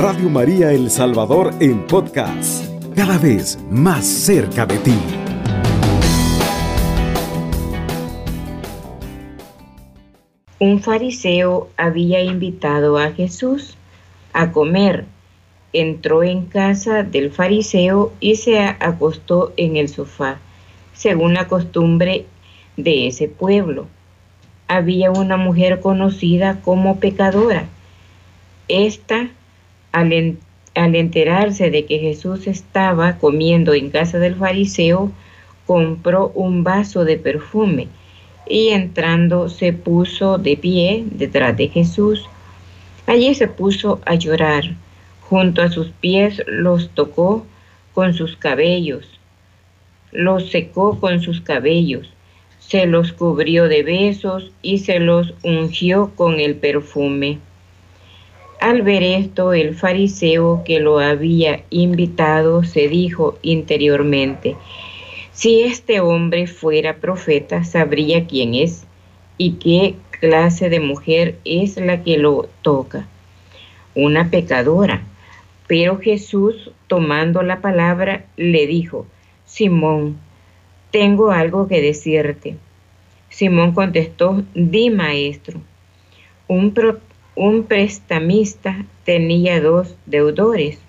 Radio María El Salvador en podcast, cada vez más cerca de ti. Un fariseo había invitado a Jesús a comer. Entró en casa del fariseo y se acostó en el sofá, según la costumbre de ese pueblo. Había una mujer conocida como pecadora. Esta, al, enterarse de que Jesús estaba comiendo en casa del fariseo, compró un vaso de perfume y entrando se puso de pie detrás de Jesús. Allí se puso a llorar. Junto a sus pies los tocó con sus cabellos, los secó con sus cabellos, se los cubrió de besos y se los ungió con el perfume. Al ver esto, el fariseo que lo había invitado se dijo interiormente, si este hombre fuera profeta, sabría quién es y qué clase de mujer es la que lo toca. Una pecadora. Pero Jesús, tomando la palabra, le dijo, Simón, tengo algo que decirte. Simón contestó, di maestro. Un, un prestamista tenía dos deudores.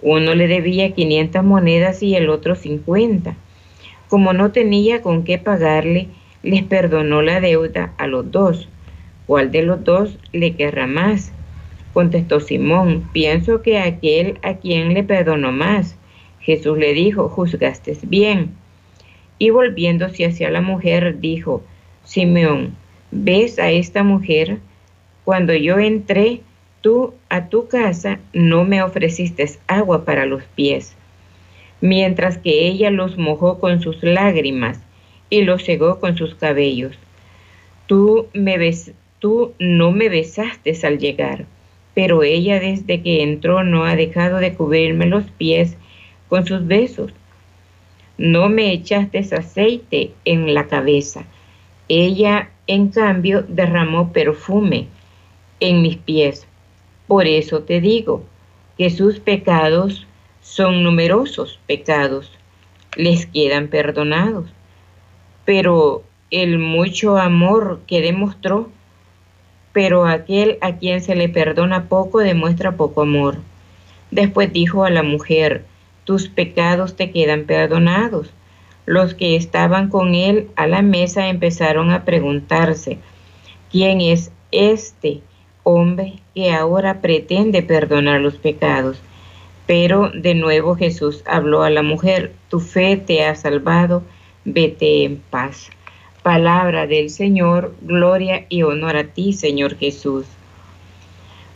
Uno le debía 500 monedas y el otro 50. Como no tenía con qué pagarle, les perdonó la deuda a los dos. ¿Cuál de los dos le querrá más? Contestó Simón, pienso que aquel a quien le perdonó más. Jesús le dijo, juzgaste bien. Y volviéndose hacia la mujer, dijo, Simón, ¿ves a esta mujer? Cuando yo entré, tú a tu casa no me ofreciste agua para los pies mientras que ella los mojó con sus lágrimas y los cegó con sus cabellos. Tú, me bes tú no me besaste al llegar, pero ella desde que entró no ha dejado de cubrirme los pies con sus besos. No me echaste aceite en la cabeza. Ella, en cambio, derramó perfume en mis pies. Por eso te digo que sus pecados son numerosos pecados, les quedan perdonados. Pero el mucho amor que demostró, pero aquel a quien se le perdona poco demuestra poco amor. Después dijo a la mujer, tus pecados te quedan perdonados. Los que estaban con él a la mesa empezaron a preguntarse, ¿quién es este hombre que ahora pretende perdonar los pecados? Pero de nuevo Jesús habló a la mujer, tu fe te ha salvado, vete en paz. Palabra del Señor, gloria y honor a ti, Señor Jesús.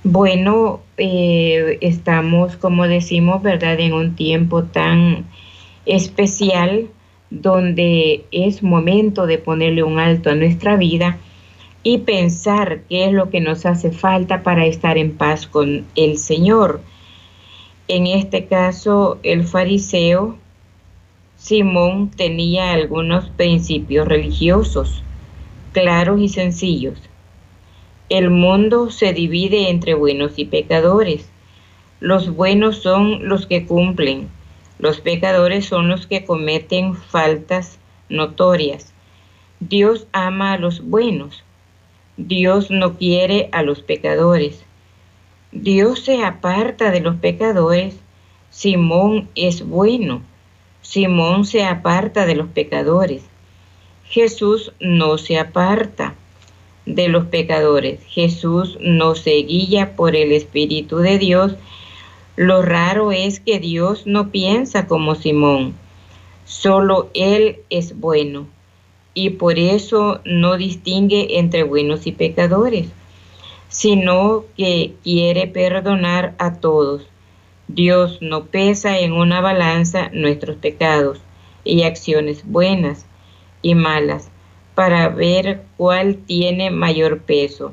Bueno, eh, estamos, como decimos, ¿verdad?, en un tiempo tan especial donde es momento de ponerle un alto a nuestra vida y pensar qué es lo que nos hace falta para estar en paz con el Señor. En este caso, el fariseo Simón tenía algunos principios religiosos claros y sencillos. El mundo se divide entre buenos y pecadores. Los buenos son los que cumplen, los pecadores son los que cometen faltas notorias. Dios ama a los buenos, Dios no quiere a los pecadores. Dios se aparta de los pecadores, Simón es bueno, Simón se aparta de los pecadores. Jesús no se aparta de los pecadores, Jesús no se guía por el Espíritu de Dios. Lo raro es que Dios no piensa como Simón, solo Él es bueno y por eso no distingue entre buenos y pecadores sino que quiere perdonar a todos. Dios no pesa en una balanza nuestros pecados y acciones buenas y malas para ver cuál tiene mayor peso.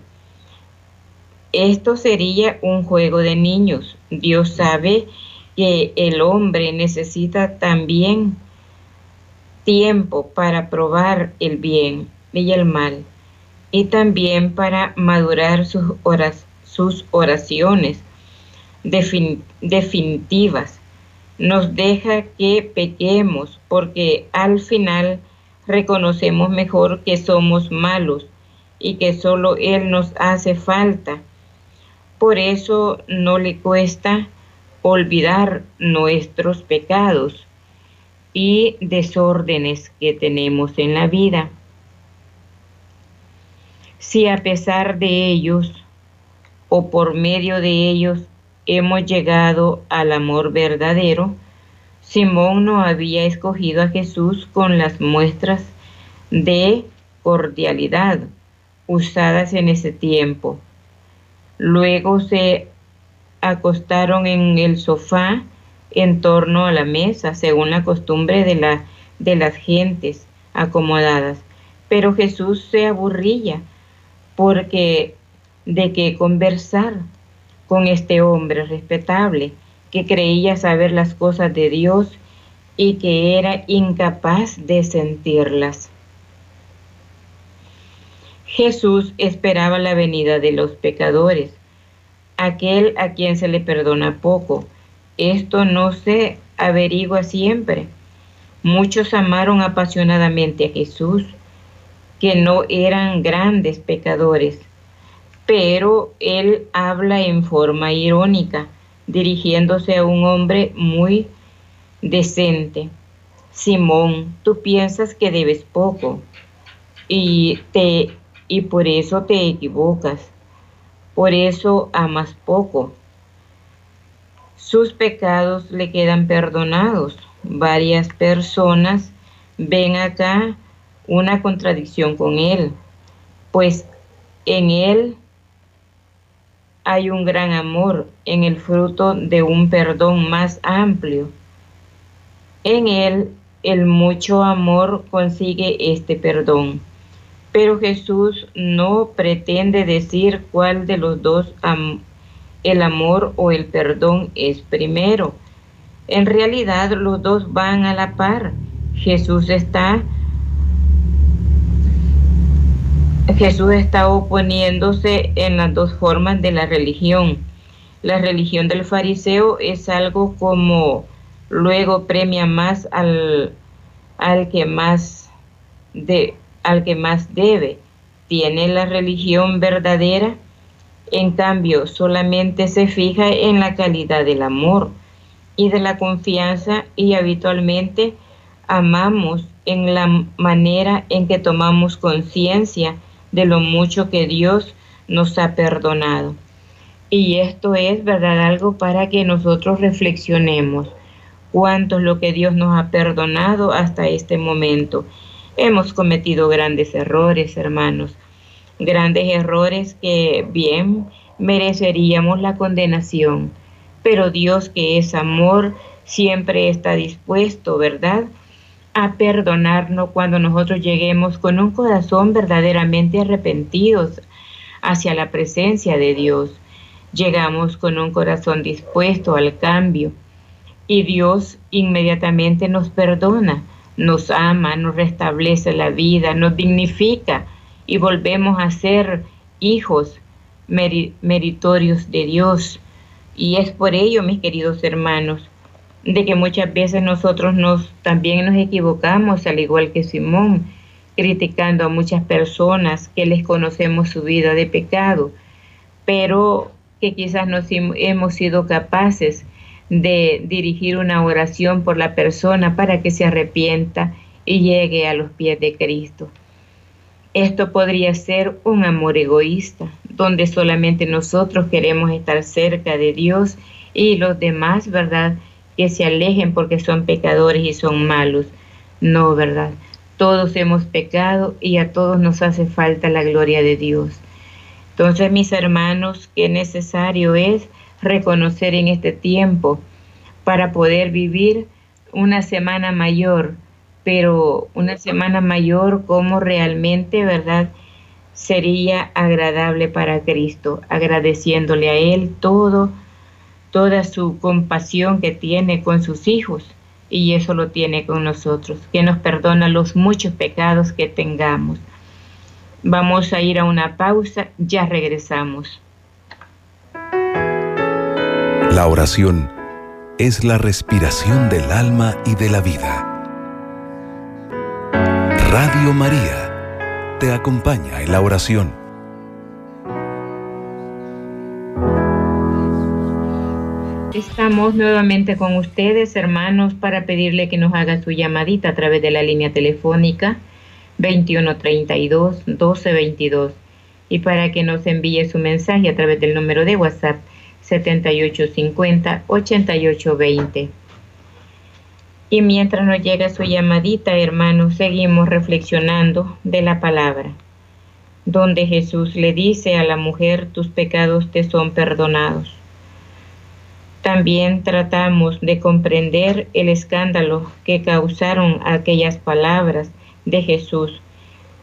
Esto sería un juego de niños. Dios sabe que el hombre necesita también tiempo para probar el bien y el mal y también para madurar sus, sus oraciones. definitivas. Nos deja que pequemos porque al final reconocemos mejor que somos malos y que solo Él nos hace falta. Por eso no le cuesta olvidar nuestros pecados y desórdenes que tenemos en la vida. Si a pesar de ellos o por medio de ellos hemos llegado al amor verdadero, Simón no había escogido a Jesús con las muestras de cordialidad usadas en ese tiempo. Luego se acostaron en el sofá en torno a la mesa, según la costumbre de, la, de las gentes acomodadas. Pero Jesús se aburría porque de qué conversar con este hombre respetable que creía saber las cosas de Dios y que era incapaz de sentirlas. Jesús esperaba la venida de los pecadores, aquel a quien se le perdona poco. Esto no se averigua siempre. Muchos amaron apasionadamente a Jesús, que no eran grandes pecadores, pero él habla en forma irónica, dirigiéndose a un hombre muy decente. Simón, tú piensas que debes poco y te y por eso te equivocas, por eso amas poco. Sus pecados le quedan perdonados. Varias personas ven acá una contradicción con él, pues en él hay un gran amor, en el fruto de un perdón más amplio. En él el mucho amor consigue este perdón. Pero Jesús no pretende decir cuál de los dos el amor o el perdón es primero. En realidad los dos van a la par. Jesús está Jesús está oponiéndose en las dos formas de la religión. La religión del fariseo es algo como luego premia más al, al que más de, al que más debe. Tiene la religión verdadera, en cambio, solamente se fija en la calidad del amor y de la confianza y habitualmente amamos en la manera en que tomamos conciencia de lo mucho que Dios nos ha perdonado. Y esto es, ¿verdad? Algo para que nosotros reflexionemos cuánto es lo que Dios nos ha perdonado hasta este momento Hemos cometido grandes errores, hermanos, grandes errores que bien mereceríamos la condenación, pero Dios que es amor siempre está dispuesto, ¿verdad? a perdonarnos cuando nosotros lleguemos con un corazón verdaderamente arrepentidos hacia la presencia de Dios. Llegamos con un corazón dispuesto al cambio y Dios inmediatamente nos perdona nos ama, nos restablece la vida, nos dignifica y volvemos a ser hijos meritorios de Dios. Y es por ello, mis queridos hermanos, de que muchas veces nosotros nos también nos equivocamos, al igual que Simón, criticando a muchas personas que les conocemos su vida de pecado, pero que quizás no hemos sido capaces de dirigir una oración por la persona para que se arrepienta y llegue a los pies de Cristo. Esto podría ser un amor egoísta, donde solamente nosotros queremos estar cerca de Dios y los demás, ¿verdad? Que se alejen porque son pecadores y son malos. No, ¿verdad? Todos hemos pecado y a todos nos hace falta la gloria de Dios. Entonces, mis hermanos, qué necesario es reconocer en este tiempo para poder vivir una semana mayor, pero una semana mayor como realmente, ¿verdad? Sería agradable para Cristo, agradeciéndole a Él todo, toda su compasión que tiene con sus hijos y eso lo tiene con nosotros, que nos perdona los muchos pecados que tengamos. Vamos a ir a una pausa, ya regresamos. La oración es la respiración del alma y de la vida. Radio María te acompaña en la oración. Estamos nuevamente con ustedes, hermanos, para pedirle que nos haga su llamadita a través de la línea telefónica 2132 1222 y para que nos envíe su mensaje a través del número de WhatsApp 7850 8820. Y mientras nos llega su llamadita, hermanos, seguimos reflexionando de la palabra, donde Jesús le dice a la mujer, tus pecados te son perdonados. También tratamos de comprender el escándalo que causaron aquellas palabras de Jesús.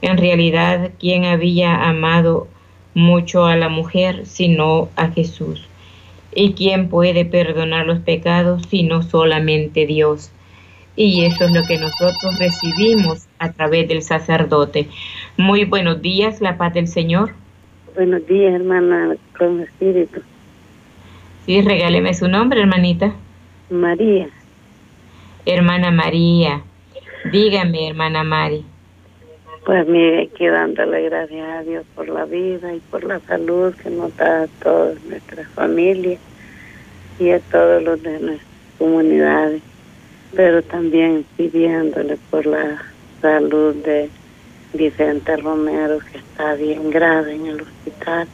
En realidad, ¿quién había amado mucho a la mujer sino a Jesús? ¿Y quién puede perdonar los pecados sino solamente Dios? Y eso es lo que nosotros recibimos a través del sacerdote. Muy buenos días, la paz del Señor. Buenos días, hermana, con espíritu. Sí, regáleme su nombre, hermanita. María. Hermana María. Dígame, hermana Mari. Pues mire, aquí dándole gracias a Dios por la vida y por la salud que nos da a toda nuestra familia y a todos los de nuestras comunidades, pero también pidiéndole por la salud de Vicente Romero, que está bien grave en el hospital,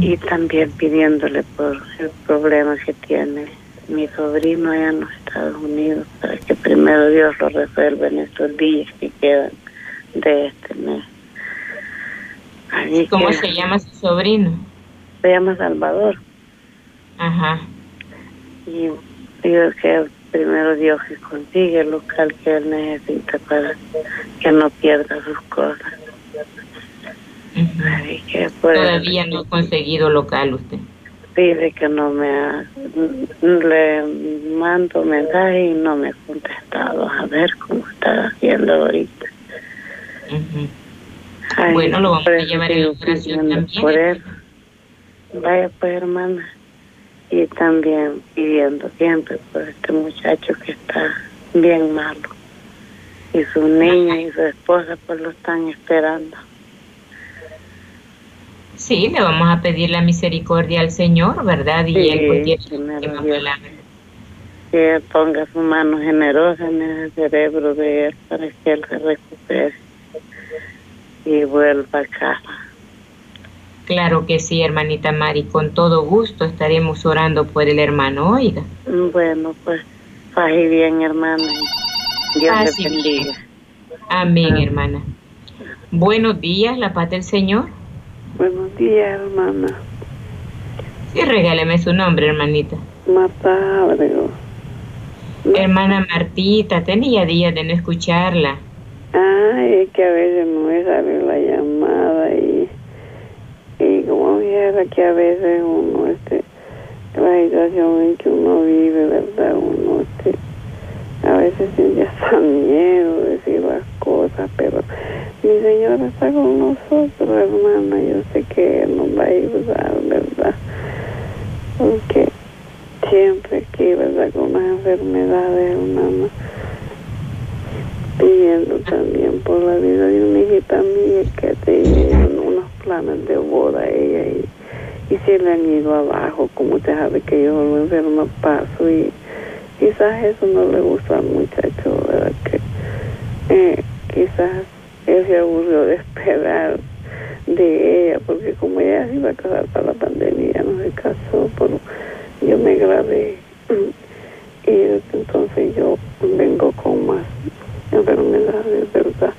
y también pidiéndole por el problema que tiene mi sobrino allá en los Estados Unidos para que primero Dios lo resuelva en estos días que quedan de este mes. ¿Cómo se llama su sobrino? Se llama Salvador. Ajá. Y digo que primero Dios que consigue el local que él necesita para que no pierda sus cosas. Todavía no ha conseguido local usted dice que no me ha, le mando mensaje y no me ha contestado a ver cómo está haciendo ahorita. bueno, lo vamos a llevar en operación también. Por él. Vaya pues hermana. Y también pidiendo siempre por este muchacho que está bien malo. Y su niña y su esposa pues lo están esperando. Sí, le vamos a pedir la misericordia al Señor, ¿verdad? Y él pues que ponga su mano generosa en el cerebro de él para que él se recupere y vuelva a casa. Claro que sí, hermanita Mari, con todo gusto estaremos orando por el hermano, oiga. Bueno, pues, faje bien, hermana. Dios te bendiga. Amén, hermana. Buenos días, la paz del Señor. Buenos días, hermana. Sí, regáleme su nombre, hermanita. Marta Abrego. Hermana Martita, tenía días de no escucharla. Ay, es que a veces no me sale la llamada y, y que a veces uno, este, la situación en que uno vive, ¿verdad? Uno, este, a veces siente hasta miedo de decir las cosas, pero mi Señor está con nosotros, hermana. Yo sé que nos va a ayudar, ¿verdad? Porque siempre aquí, ¿verdad? Con las enfermedades, hermana. Pidiendo también por la vida de una hijita mía que tenía unos planes de boda ella y, y se le han ido abajo, como usted sabe que yo lo enfermo paso y quizás eso no le gusta al muchacho, ¿verdad? Que eh, quizás él se aburrió de esperar de ella, porque como ella se iba a casar para la pandemia, no se casó, pero yo me grabé y entonces yo vengo con más enfermedades, ¿verdad?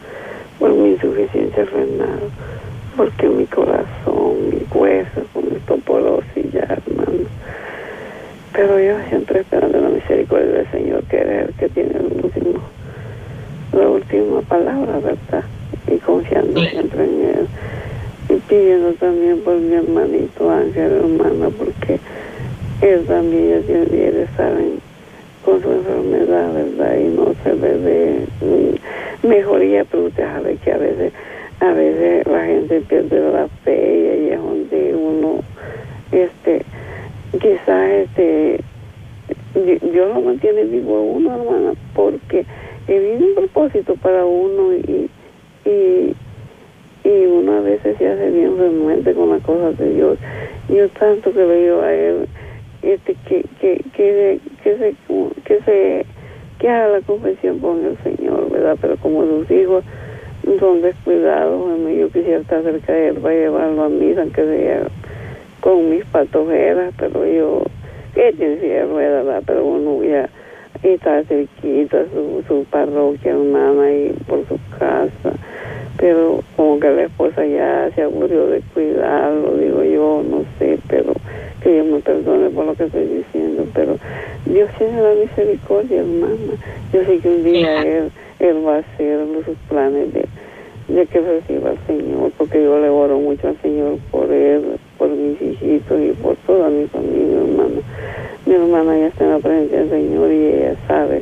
Por mi insuficiencia renal, porque mi corazón, mi hueso, con y ya, hermano. Pero yo siempre esperando la misericordia del Señor, que es el que tiene el último, la última palabra, ¿verdad? y confiando siempre en Él. Y pidiendo también por mi hermanito Ángel, hermana, porque él también ya tiene de estar con su enfermedad, ¿verdad? Y no se ve de mejoría, pero usted sabe que a veces, a veces la gente pierde la fe y ahí es donde uno, este, más este Dios lo mantiene vivo a uno, hermana, porque viene un propósito para uno y, y, y uno a veces se hace bien renuente con las cosas de Dios. Yo tanto que veo a él, este, que, que, que, que se, que se, que haga la confesión con el Señor, ¿verdad? Pero como sus hijos son descuidados, yo quisiera estar cerca de él para llevarlo a misa, aunque sea con mis patojeras, pero yo que tiene silla rueda, pero uno ya está cerquita su, su parroquia hermana y por su casa, pero como que la esposa ya se aburrió de cuidarlo, digo yo, no sé, pero que Dios me perdone por lo que estoy diciendo, pero Dios tiene la misericordia, hermana. Yo sé que un día Él, él va a hacer sus planes de, de que reciba al Señor, porque yo le oro mucho al Señor por Él, por mis hijitos y por toda mi familia, hermana. Mi hermana ya está en la presencia del Señor y ella sabe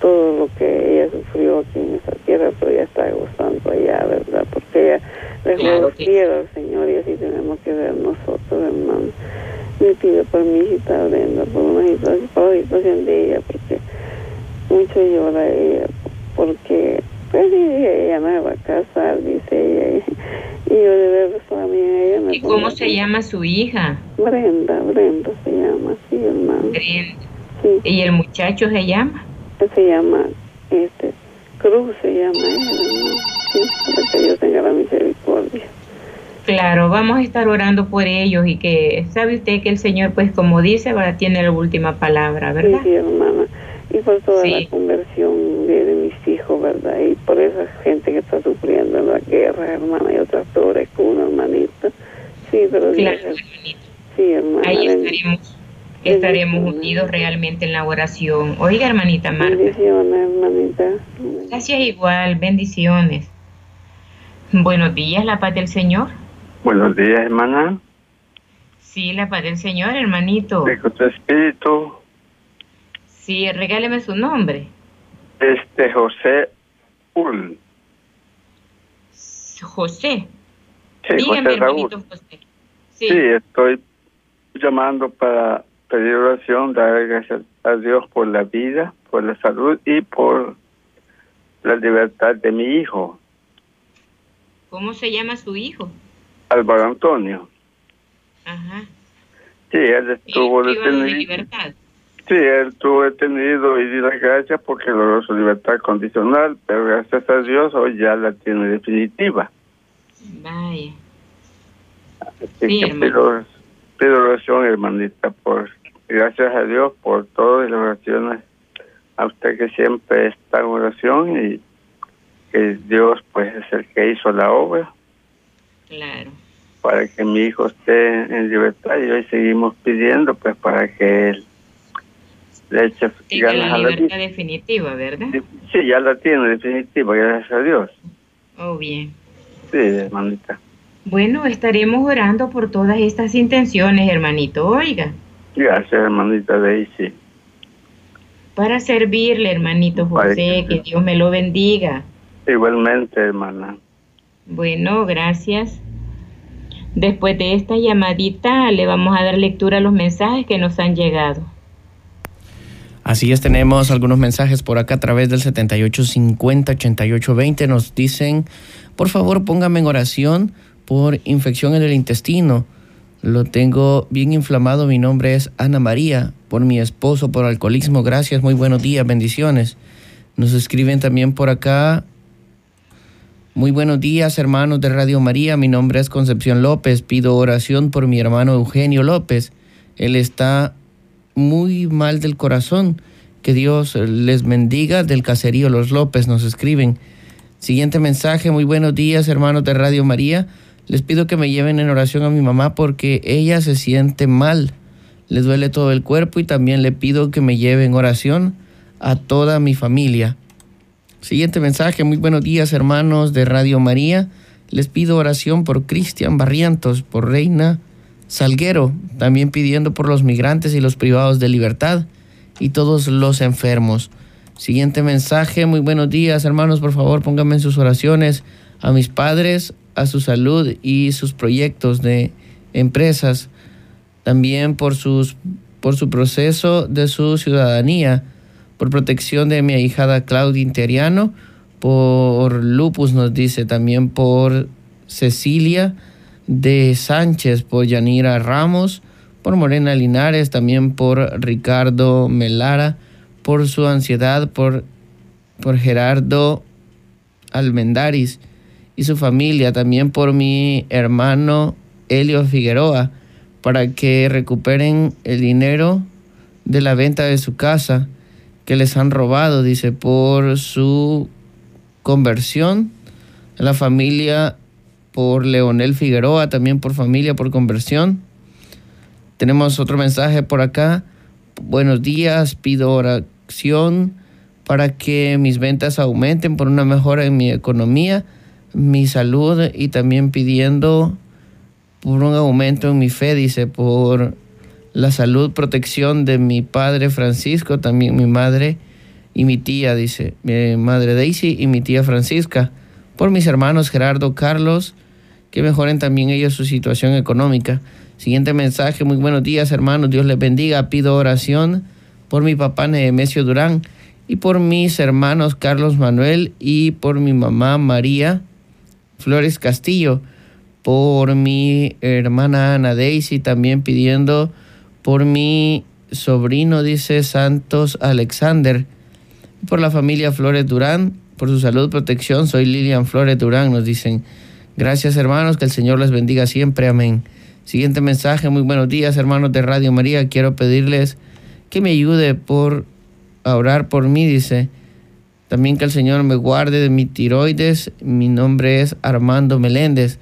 todo lo que ella sufrió aquí en esa tierra, pero ella está gozando allá, ¿verdad? Porque ella le claro al Señor y así tenemos que ver nosotros, hermano. Me pido por mi hijita Brenda, por una situación, por la situación de ella, porque mucho llora ella, porque pues ella no se va a casar, dice ella, y yo de ver también ella me ¿Y cómo se llama su hija? Brenda, Brenda se llama, sí, hermano. Brenda. Sí. ¿Y el muchacho se llama? Se llama, este, Cruz se llama ella, hermano. Sí, para que Dios tenga la misericordia. Claro, vamos a estar orando por ellos y que, sabe usted que el Señor, pues como dice, ahora tiene la última palabra, ¿verdad? Sí, hermana. Y por toda la conversión de, hijos, ¿verdad? Y por esa gente que está sufriendo en la guerra, hermana, y otras pobres con una hermanita. Sí, pero claro, Sí, hermana. Ahí estaremos, estaremos unidos realmente en la oración. Oiga, hermanita Marta. Bendiciones, hermanita. Gracias igual, bendiciones. Buenos días, la paz del Señor. Buenos días, hermana. Sí, la paz del Señor, hermanito. De tu espíritu. Sí, regáleme su nombre. Este José Ul. José. Sí, Dígame, hermanito José. Sí. sí, estoy llamando para pedir oración, dar gracias a Dios por la vida, por la salud y por la libertad de mi hijo. ¿Cómo se llama su hijo? Álvaro Antonio. Ajá. Sí, él estuvo detenido. Sí, él estuvo detenido y di las gracias porque logró su libertad condicional, pero gracias a Dios hoy ya la tiene definitiva. Vaya. Así que pido, pido, oración, hermanita, por gracias a Dios por todas las oraciones a usted que siempre está en oración y que Dios pues es el que hizo la obra Claro. Para que mi hijo esté en libertad y hoy seguimos pidiendo pues para que él le ganas la libertad definitiva, ¿verdad? Sí, ya la tiene definitiva, gracias a Dios. Oh, bien. Sí, hermanita. Bueno, estaremos orando por todas estas intenciones, hermanito. Oiga. Gracias, hermanita Daisy. Para servirle, hermanito José, que Dios me lo bendiga. Igualmente, hermana. Bueno, gracias. Después de esta llamadita le vamos a dar lectura a los mensajes que nos han llegado. Así es, tenemos algunos mensajes por acá a través del 7850-8820. Nos dicen, por favor póngame en oración por infección en el intestino. Lo tengo bien inflamado. Mi nombre es Ana María. Por mi esposo, por alcoholismo. Gracias, muy buenos días, bendiciones. Nos escriben también por acá muy buenos días, hermanos de Radio María. Mi nombre es Concepción López. Pido oración por mi hermano Eugenio López. Él está muy mal del corazón. Que Dios les bendiga del caserío Los López, nos escriben. Siguiente mensaje, muy buenos días, hermanos de Radio María. Les pido que me lleven en oración a mi mamá porque ella se siente mal. Le duele todo el cuerpo y también le pido que me lleven oración a toda mi familia. Siguiente mensaje, muy buenos días hermanos de Radio María. Les pido oración por Cristian Barrientos, por Reina Salguero, también pidiendo por los migrantes y los privados de libertad y todos los enfermos. Siguiente mensaje, muy buenos días hermanos, por favor pónganme en sus oraciones a mis padres, a su salud y sus proyectos de empresas, también por sus por su proceso de su ciudadanía, por protección de mi ahijada Claudia Interiano, por Lupus nos dice también por Cecilia de Sánchez, por Yanira Ramos, por Morena Linares, también por Ricardo Melara, por su ansiedad, por, por Gerardo Almendaris y su familia, también por mi hermano Elio Figueroa, para que recuperen el dinero de la venta de su casa que les han robado, dice, por su conversión. La familia por Leonel Figueroa, también por familia, por conversión. Tenemos otro mensaje por acá. Buenos días, pido oración para que mis ventas aumenten por una mejora en mi economía, mi salud y también pidiendo por un aumento en mi fe, dice, por la salud, protección de mi padre Francisco, también mi madre y mi tía, dice, mi madre Daisy y mi tía Francisca, por mis hermanos Gerardo, Carlos, que mejoren también ellos su situación económica. Siguiente mensaje, muy buenos días hermanos, Dios les bendiga, pido oración por mi papá Nemesio Durán y por mis hermanos Carlos Manuel y por mi mamá María Flores Castillo, por mi hermana Ana Daisy, también pidiendo por mi sobrino, dice Santos Alexander, por la familia Flores Durán, por su salud, protección, soy Lilian Flores Durán, nos dicen, gracias hermanos, que el Señor les bendiga siempre, amén. Siguiente mensaje, muy buenos días hermanos de Radio María, quiero pedirles que me ayude por a orar por mí, dice. También que el Señor me guarde de mi tiroides. Mi nombre es Armando Meléndez.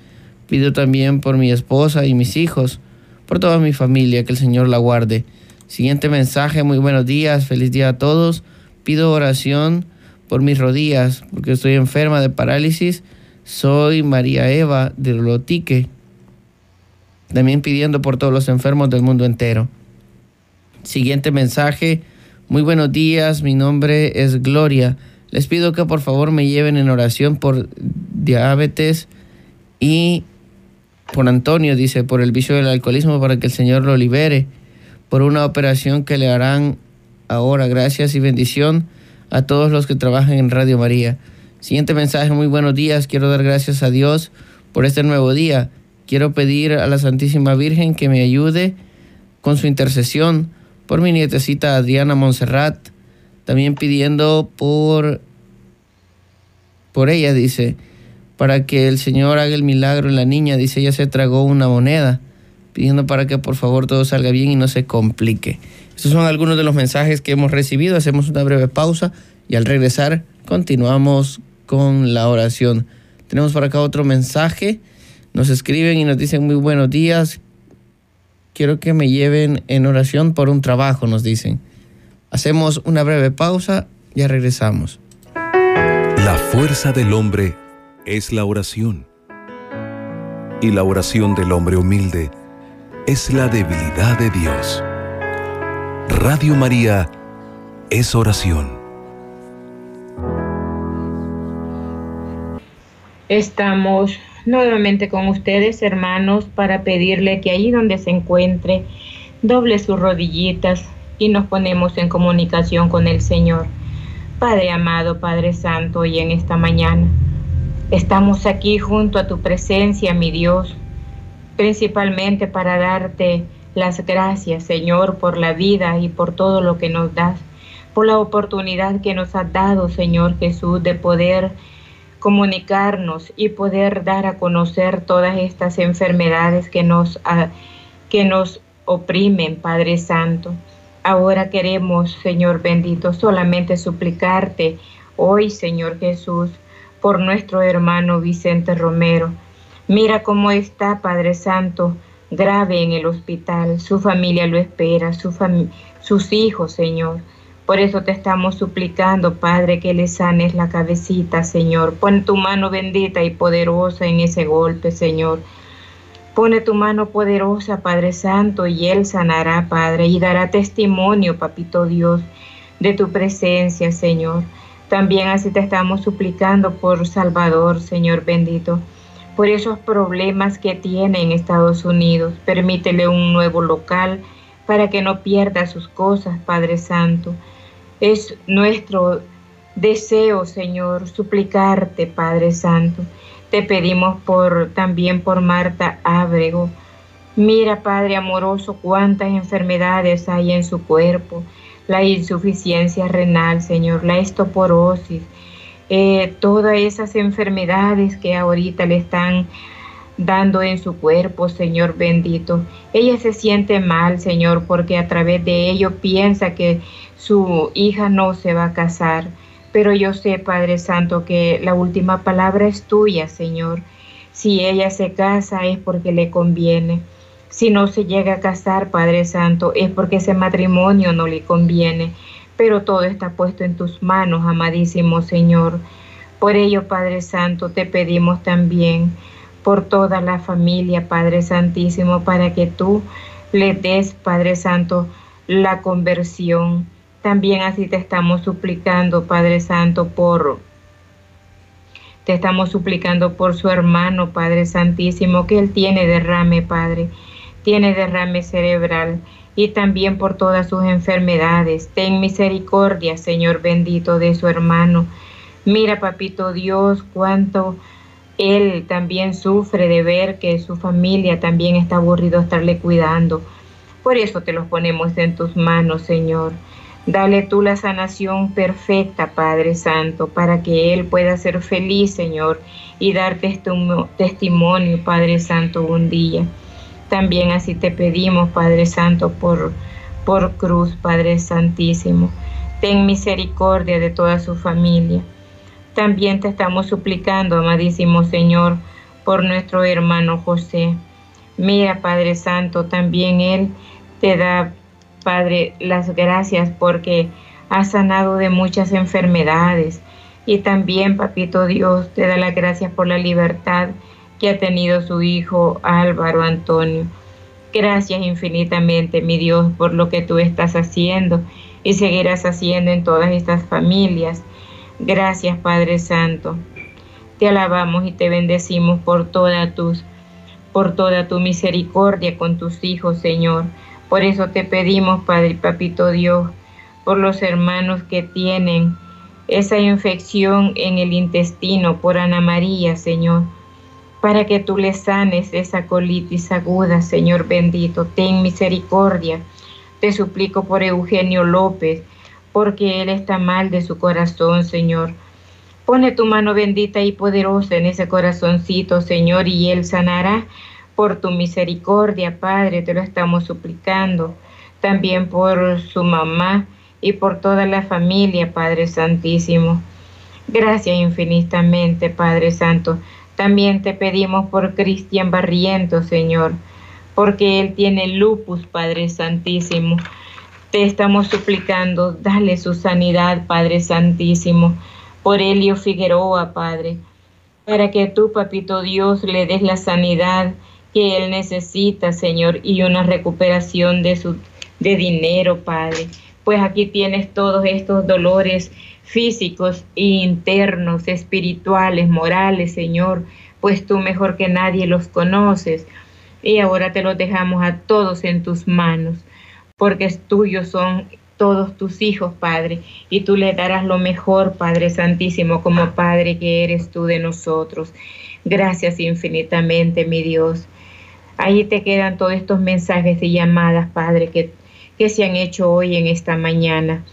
Pido también por mi esposa y mis hijos, por toda mi familia, que el Señor la guarde. Siguiente mensaje, muy buenos días, feliz día a todos. Pido oración por mis rodillas, porque estoy enferma de parálisis. Soy María Eva de Lotique. También pidiendo por todos los enfermos del mundo entero. Siguiente mensaje, muy buenos días, mi nombre es Gloria. Les pido que por favor me lleven en oración por diabetes y por Antonio, dice, por el vicio del alcoholismo para que el Señor lo libere, por una operación que le harán ahora. Gracias y bendición a todos los que trabajan en Radio María. Siguiente mensaje, muy buenos días. Quiero dar gracias a Dios por este nuevo día. Quiero pedir a la Santísima Virgen que me ayude con su intercesión por mi nietecita Adriana Montserrat, también pidiendo por, por ella, dice, para que el Señor haga el milagro en la niña, dice, ella se tragó una moneda, pidiendo para que por favor todo salga bien y no se complique. Estos son algunos de los mensajes que hemos recibido, hacemos una breve pausa y al regresar continuamos con la oración. Tenemos por acá otro mensaje, nos escriben y nos dicen muy buenos días, quiero que me lleven en oración por un trabajo, nos dicen. Hacemos una breve pausa, ya regresamos. La fuerza del hombre es la oración. Y la oración del hombre humilde es la debilidad de Dios. Radio María es oración. Estamos nuevamente con ustedes, hermanos, para pedirle que allí donde se encuentre, doble sus rodillitas y nos ponemos en comunicación con el Señor. Padre amado, Padre Santo, y en esta mañana estamos aquí junto a tu presencia, mi Dios, principalmente para darte las gracias, Señor, por la vida y por todo lo que nos das, por la oportunidad que nos has dado, Señor Jesús, de poder comunicarnos y poder dar a conocer todas estas enfermedades que nos, ah, que nos oprimen, Padre Santo. Ahora queremos, Señor bendito, solamente suplicarte hoy, Señor Jesús, por nuestro hermano Vicente Romero. Mira cómo está, Padre Santo, grave en el hospital. Su familia lo espera, su sus hijos, Señor. Por eso te estamos suplicando, Padre, que le sanes la cabecita, Señor. Pon tu mano bendita y poderosa en ese golpe, Señor. Pone tu mano poderosa, Padre Santo, y Él sanará, Padre, y dará testimonio, Papito Dios, de tu presencia, Señor. También así te estamos suplicando por Salvador, Señor bendito, por esos problemas que tiene en Estados Unidos. Permítele un nuevo local para que no pierda sus cosas, Padre Santo. Es nuestro deseo, Señor, suplicarte, Padre Santo. Te pedimos por también por Marta Ábrego. Mira, Padre amoroso, cuántas enfermedades hay en su cuerpo. La insuficiencia renal, Señor, la estoporosis, eh, todas esas enfermedades que ahorita le están dando en su cuerpo, Señor bendito. Ella se siente mal, Señor, porque a través de ello piensa que su hija no se va a casar. Pero yo sé, Padre Santo, que la última palabra es tuya, Señor. Si ella se casa es porque le conviene. Si no se llega a casar, Padre Santo, es porque ese matrimonio no le conviene. Pero todo está puesto en tus manos, amadísimo Señor. Por ello, Padre Santo, te pedimos también por toda la familia, Padre Santísimo, para que tú le des, Padre Santo, la conversión. También así te estamos suplicando, Padre Santo, por te estamos suplicando por su hermano, Padre Santísimo, que él tiene derrame, Padre, tiene derrame cerebral y también por todas sus enfermedades. Ten misericordia, Señor bendito, de su hermano. Mira, papito Dios, cuánto él también sufre de ver que su familia también está aburrido estarle cuidando. Por eso te los ponemos en tus manos, Señor. Dale tú la sanación perfecta, Padre Santo, para que Él pueda ser feliz, Señor, y dar testimonio, Padre Santo, un día. También así te pedimos, Padre Santo, por, por cruz, Padre Santísimo. Ten misericordia de toda su familia. También te estamos suplicando, amadísimo Señor, por nuestro hermano José. Mira, Padre Santo, también Él te da, Padre, las gracias porque ha sanado de muchas enfermedades. Y también, Papito Dios, te da las gracias por la libertad que ha tenido su hijo Álvaro Antonio. Gracias infinitamente, mi Dios, por lo que tú estás haciendo y seguirás haciendo en todas estas familias Gracias Padre Santo. Te alabamos y te bendecimos por toda por toda tu misericordia con tus hijos, Señor. Por eso te pedimos, Padre Papito Dios, por los hermanos que tienen esa infección en el intestino, por Ana María, Señor, para que tú le sanes esa colitis aguda, Señor bendito. Ten misericordia. Te suplico por Eugenio López, porque Él está mal de su corazón, Señor. Pone tu mano bendita y poderosa en ese corazoncito, Señor, y Él sanará por tu misericordia, Padre, te lo estamos suplicando. También por su mamá y por toda la familia, Padre Santísimo. Gracias infinitamente, Padre Santo. También te pedimos por Cristian Barriento, Señor, porque él tiene lupus, Padre Santísimo. Te estamos suplicando, dale su sanidad, Padre Santísimo, por Elio Figueroa, Padre, para que tú, Papito Dios, le des la sanidad que él necesita, Señor, y una recuperación de su de dinero, Padre. Pues aquí tienes todos estos dolores físicos e internos, espirituales, morales, Señor, pues tú mejor que nadie los conoces. Y ahora te los dejamos a todos en tus manos porque es tuyo son todos tus hijos, Padre, y tú le darás lo mejor, Padre Santísimo, como Padre que eres tú de nosotros. Gracias infinitamente, mi Dios. Ahí te quedan todos estos mensajes y llamadas, Padre, que, que se han hecho hoy en esta mañana,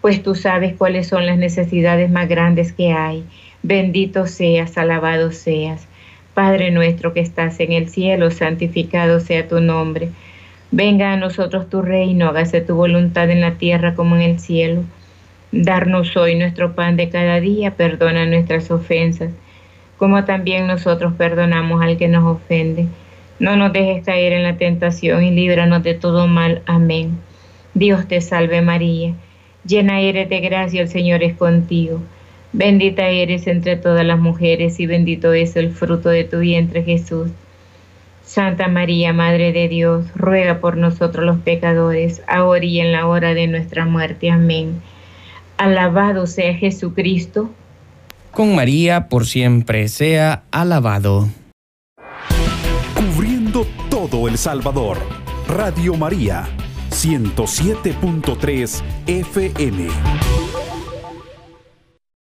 pues tú sabes cuáles son las necesidades más grandes que hay. Bendito seas, alabado seas. Padre nuestro que estás en el cielo, santificado sea tu nombre. Venga a nosotros tu reino, hágase tu voluntad en la tierra como en el cielo. Darnos hoy nuestro pan de cada día, perdona nuestras ofensas, como también nosotros perdonamos al que nos ofende. No nos dejes caer en la tentación y líbranos de todo mal. Amén. Dios te salve María, llena eres de gracia, el Señor es contigo. Bendita eres entre todas las mujeres y bendito es el fruto de tu vientre Jesús. Santa María, Madre de Dios, ruega por nosotros los pecadores, ahora y en la hora de nuestra muerte. Amén. Alabado sea Jesucristo. Con María por siempre sea alabado. Cubriendo todo El Salvador. Radio María 107.3 FM.